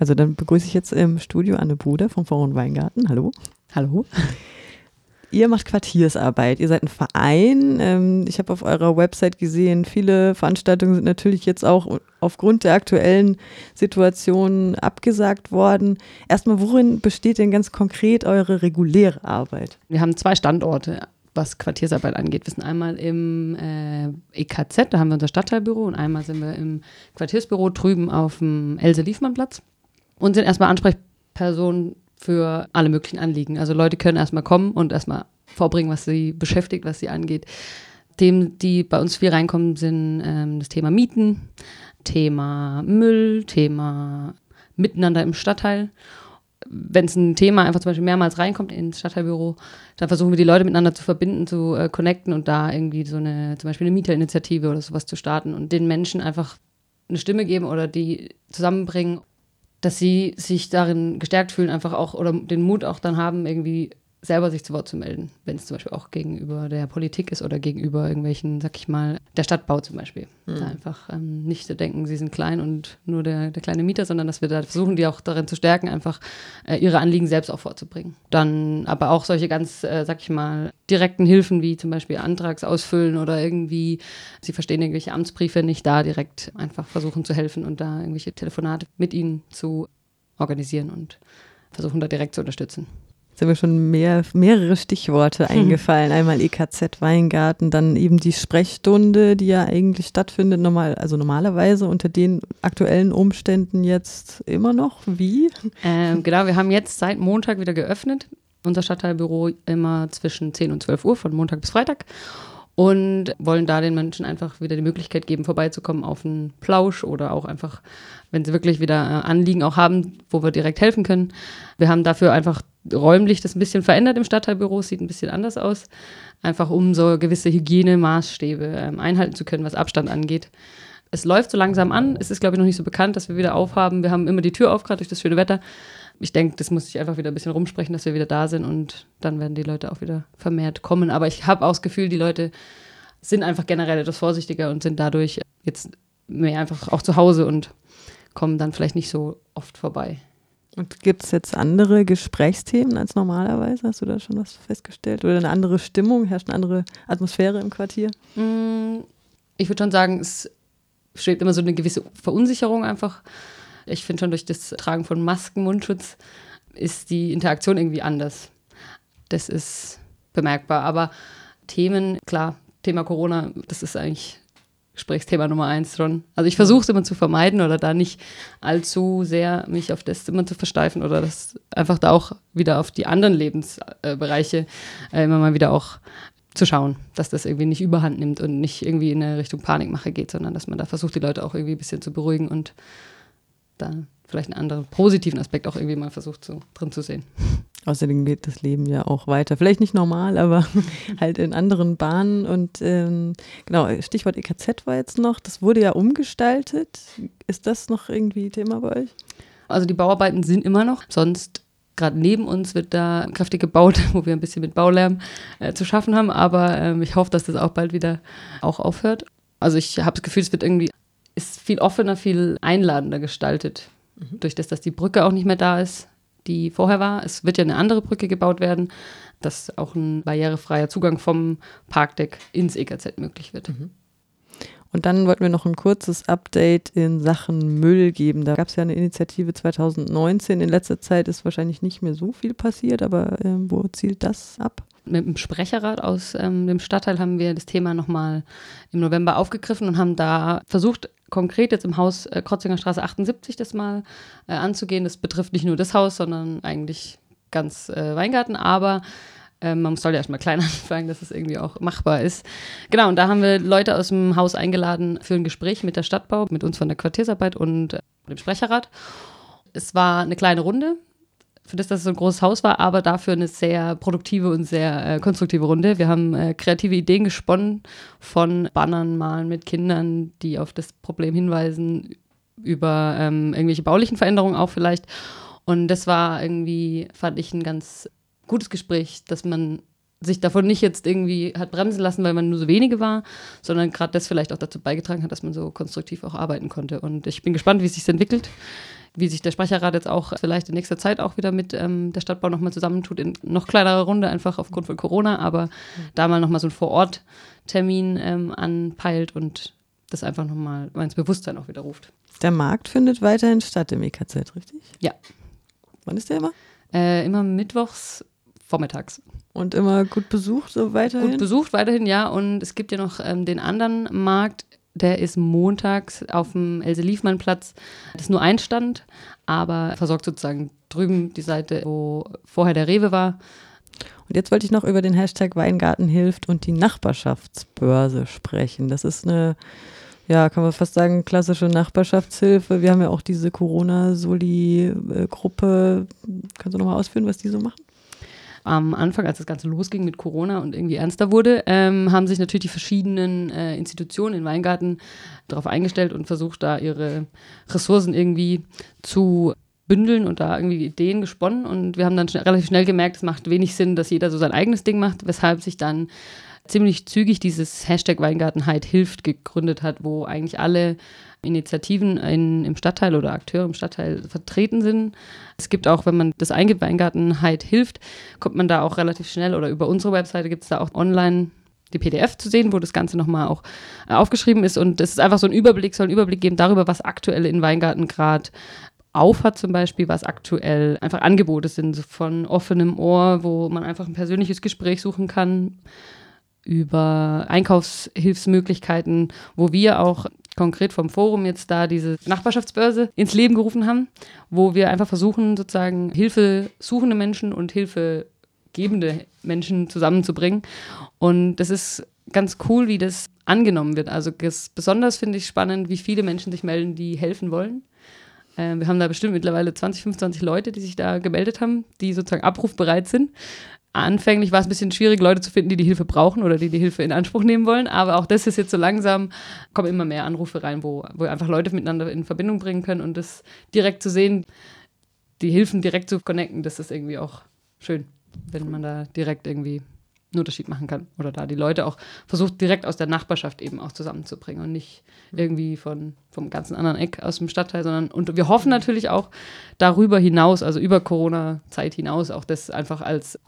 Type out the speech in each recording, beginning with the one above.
Also dann begrüße ich jetzt im Studio Anne Bruder vom Forum Weingarten. Hallo. Hallo. Ihr macht Quartiersarbeit, ihr seid ein Verein. Ähm, ich habe auf eurer Website gesehen, viele Veranstaltungen sind natürlich jetzt auch aufgrund der aktuellen Situation abgesagt worden. Erstmal, worin besteht denn ganz konkret eure reguläre Arbeit? Wir haben zwei Standorte, was Quartiersarbeit angeht. Wir sind einmal im äh, EKZ, da haben wir unser Stadtteilbüro, und einmal sind wir im Quartiersbüro drüben auf dem Else-Liefmann-Platz und sind erstmal Ansprechpersonen für alle möglichen Anliegen. Also Leute können erstmal kommen und erstmal vorbringen, was sie beschäftigt, was sie angeht. Themen, die bei uns viel reinkommen, sind ähm, das Thema Mieten, Thema Müll, Thema Miteinander im Stadtteil. Wenn es ein Thema einfach zum Beispiel mehrmals reinkommt ins Stadtteilbüro, dann versuchen wir die Leute miteinander zu verbinden, zu äh, connecten und da irgendwie so eine, zum Beispiel eine Mieterinitiative oder sowas zu starten und den Menschen einfach eine Stimme geben oder die zusammenbringen dass sie sich darin gestärkt fühlen, einfach auch oder den Mut auch dann haben, irgendwie selber sich zu Wort zu melden, wenn es zum Beispiel auch gegenüber der Politik ist oder gegenüber irgendwelchen, sag ich mal, der Stadtbau zum Beispiel. Mhm. einfach ähm, nicht zu denken, sie sind klein und nur der, der kleine Mieter, sondern dass wir da versuchen, die auch darin zu stärken, einfach äh, ihre Anliegen selbst auch vorzubringen. Dann aber auch solche ganz, äh, sag ich mal, direkten Hilfen wie zum Beispiel Antragsausfüllen oder irgendwie, sie verstehen irgendwelche Amtsbriefe nicht, da direkt einfach versuchen zu helfen und da irgendwelche Telefonate mit ihnen zu organisieren und versuchen da direkt zu unterstützen sind mir schon mehr, mehrere Stichworte eingefallen. Einmal EKZ Weingarten, dann eben die Sprechstunde, die ja eigentlich stattfindet, normal, also normalerweise unter den aktuellen Umständen jetzt immer noch. Wie? Ähm, genau, wir haben jetzt seit Montag wieder geöffnet. Unser Stadtteilbüro immer zwischen 10 und 12 Uhr, von Montag bis Freitag und wollen da den Menschen einfach wieder die Möglichkeit geben, vorbeizukommen auf einen Plausch oder auch einfach, wenn sie wirklich wieder äh, Anliegen auch haben, wo wir direkt helfen können. Wir haben dafür einfach räumlich das ein bisschen verändert im Stadtteilbüro, sieht ein bisschen anders aus, einfach um so gewisse Hygienemaßstäbe ähm, einhalten zu können, was Abstand angeht. Es läuft so langsam an, es ist glaube ich noch nicht so bekannt, dass wir wieder aufhaben. Wir haben immer die Tür auf, gerade durch das schöne Wetter ich denke, das muss ich einfach wieder ein bisschen rumsprechen, dass wir wieder da sind und dann werden die Leute auch wieder vermehrt kommen. Aber ich habe auch das Gefühl, die Leute sind einfach generell etwas vorsichtiger und sind dadurch jetzt mehr einfach auch zu Hause und kommen dann vielleicht nicht so oft vorbei. Und gibt es jetzt andere Gesprächsthemen als normalerweise? Hast du da schon was festgestellt? Oder eine andere Stimmung? Herrscht eine andere Atmosphäre im Quartier? Mm, ich würde schon sagen, es schwebt immer so eine gewisse Verunsicherung einfach ich finde schon durch das Tragen von Masken, Mundschutz ist die Interaktion irgendwie anders. Das ist bemerkbar. Aber Themen, klar, Thema Corona, das ist eigentlich Gesprächsthema Nummer eins schon. Also ich versuche es immer zu vermeiden oder da nicht allzu sehr mich auf das immer zu versteifen oder das einfach da auch wieder auf die anderen Lebensbereiche äh, immer mal wieder auch zu schauen, dass das irgendwie nicht überhand nimmt und nicht irgendwie in eine Richtung Panikmache geht, sondern dass man da versucht, die Leute auch irgendwie ein bisschen zu beruhigen und da vielleicht einen anderen positiven Aspekt auch irgendwie mal versucht so drin zu sehen. Außerdem geht das Leben ja auch weiter. Vielleicht nicht normal, aber halt in anderen Bahnen. Und ähm, genau, Stichwort EKZ war jetzt noch. Das wurde ja umgestaltet. Ist das noch irgendwie Thema bei euch? Also die Bauarbeiten sind immer noch. Sonst gerade neben uns wird da kräftig gebaut, wo wir ein bisschen mit Baulärm äh, zu schaffen haben. Aber ähm, ich hoffe, dass das auch bald wieder auch aufhört. Also ich habe das Gefühl, es wird irgendwie ist viel offener, viel einladender gestaltet. Mhm. Durch das, dass die Brücke auch nicht mehr da ist, die vorher war. Es wird ja eine andere Brücke gebaut werden, dass auch ein barrierefreier Zugang vom Parkdeck ins EKZ möglich wird. Mhm. Und dann wollten wir noch ein kurzes Update in Sachen Müll geben. Da gab es ja eine Initiative 2019. In letzter Zeit ist wahrscheinlich nicht mehr so viel passiert, aber äh, wo zielt das ab? Mit dem Sprecherrat aus ähm, dem Stadtteil haben wir das Thema nochmal im November aufgegriffen und haben da versucht, konkret jetzt im Haus äh, Krotzinger Straße 78 das mal äh, anzugehen. Das betrifft nicht nur das Haus, sondern eigentlich ganz äh, Weingarten, aber ähm, man soll ja erstmal klein anfangen, dass es irgendwie auch machbar ist. Genau, und da haben wir Leute aus dem Haus eingeladen für ein Gespräch mit der Stadtbau, mit uns von der Quartiersarbeit und äh, dem Sprecherrat. Es war eine kleine Runde, für das, dass es so ein großes Haus war, aber dafür eine sehr produktive und sehr äh, konstruktive Runde. Wir haben äh, kreative Ideen gesponnen von Bannern malen mit Kindern, die auf das Problem hinweisen, über ähm, irgendwelche baulichen Veränderungen auch vielleicht. Und das war irgendwie, fand ich, ein ganz gutes Gespräch, dass man sich davon nicht jetzt irgendwie hat bremsen lassen, weil man nur so wenige war, sondern gerade das vielleicht auch dazu beigetragen hat, dass man so konstruktiv auch arbeiten konnte. Und ich bin gespannt, wie es sich entwickelt, wie sich der Sprecherrat jetzt auch vielleicht in nächster Zeit auch wieder mit ähm, der Stadtbau nochmal zusammentut, in noch kleinerer Runde, einfach aufgrund von Corona, aber mhm. da mal nochmal so einen Vor-Ort-Termin ähm, anpeilt und das einfach nochmal ins Bewusstsein auch wieder ruft. Der Markt findet weiterhin statt im EKZ, richtig? Ja. Wann ist der immer? Äh, immer mittwochs vormittags. Und immer gut besucht, so weiterhin? Gut besucht, weiterhin, ja. Und es gibt ja noch ähm, den anderen Markt, der ist montags auf dem Else-Liefmann-Platz. Das ist nur ein Stand, aber versorgt sozusagen drüben die Seite, wo vorher der Rewe war. Und jetzt wollte ich noch über den Hashtag Weingarten hilft und die Nachbarschaftsbörse sprechen. Das ist eine, ja, kann man fast sagen, klassische Nachbarschaftshilfe. Wir haben ja auch diese Corona-Soli-Gruppe. Kannst du nochmal ausführen, was die so machen? Am Anfang, als das Ganze losging mit Corona und irgendwie ernster wurde, ähm, haben sich natürlich die verschiedenen äh, Institutionen in Weingarten darauf eingestellt und versucht, da ihre Ressourcen irgendwie zu bündeln und da irgendwie Ideen gesponnen. Und wir haben dann schnell, relativ schnell gemerkt, es macht wenig Sinn, dass jeder so sein eigenes Ding macht, weshalb sich dann ziemlich zügig dieses Hashtag Weingartenheit hilft gegründet hat, wo eigentlich alle Initiativen in, im Stadtteil oder Akteure im Stadtteil vertreten sind. Es gibt auch, wenn man das eingibt, Weingartenheit hilft, kommt man da auch relativ schnell oder über unsere Webseite gibt es da auch online die PDF zu sehen, wo das Ganze nochmal auch äh, aufgeschrieben ist. Und es ist einfach so ein Überblick, soll einen Überblick geben darüber, was aktuell in Weingarten gerade aufhat, zum Beispiel, was aktuell einfach Angebote sind, von offenem Ohr, wo man einfach ein persönliches Gespräch suchen kann, über Einkaufshilfsmöglichkeiten, wo wir auch konkret vom Forum jetzt da diese Nachbarschaftsbörse ins Leben gerufen haben, wo wir einfach versuchen, sozusagen Hilfe suchende Menschen und Hilfe gebende Menschen zusammenzubringen. Und das ist ganz cool, wie das angenommen wird. Also besonders finde ich spannend, wie viele Menschen sich melden, die helfen wollen. Äh, wir haben da bestimmt mittlerweile 20, 25 Leute, die sich da gemeldet haben, die sozusagen abrufbereit sind anfänglich war es ein bisschen schwierig, Leute zu finden, die die Hilfe brauchen oder die die Hilfe in Anspruch nehmen wollen. Aber auch das ist jetzt so langsam, kommen immer mehr Anrufe rein, wo, wo einfach Leute miteinander in Verbindung bringen können und das direkt zu sehen, die Hilfen direkt zu connecten, das ist irgendwie auch schön, wenn man da direkt irgendwie einen Unterschied machen kann. Oder da die Leute auch versucht, direkt aus der Nachbarschaft eben auch zusammenzubringen und nicht irgendwie von, vom ganzen anderen Eck aus dem Stadtteil, sondern und wir hoffen natürlich auch darüber hinaus, also über Corona-Zeit hinaus, auch das einfach als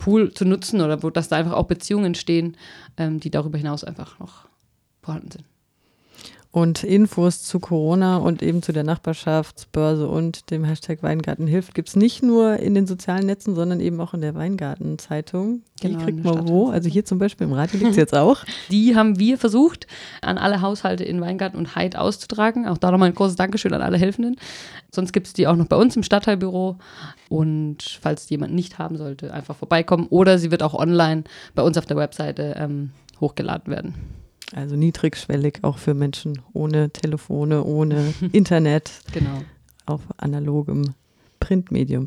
Pool zu nutzen oder wo dass da einfach auch Beziehungen entstehen, ähm, die darüber hinaus einfach noch vorhanden sind. Und Infos zu Corona und eben zu der Nachbarschaftsbörse und dem Hashtag Weingarten hilft gibt es nicht nur in den sozialen Netzen, sondern eben auch in der Weingarten-Zeitung. Die genau, kriegt man wo? Also hier zum Beispiel im Radio liegt es jetzt auch. Die haben wir versucht, an alle Haushalte in Weingarten und Heid auszutragen. Auch da nochmal ein großes Dankeschön an alle Helfenden. Sonst gibt es die auch noch bei uns im Stadtteilbüro. Und falls jemand nicht haben sollte, einfach vorbeikommen. Oder sie wird auch online bei uns auf der Webseite ähm, hochgeladen werden. Also niedrigschwellig auch für Menschen ohne Telefone, ohne Internet. genau. Auf analogem Printmedium.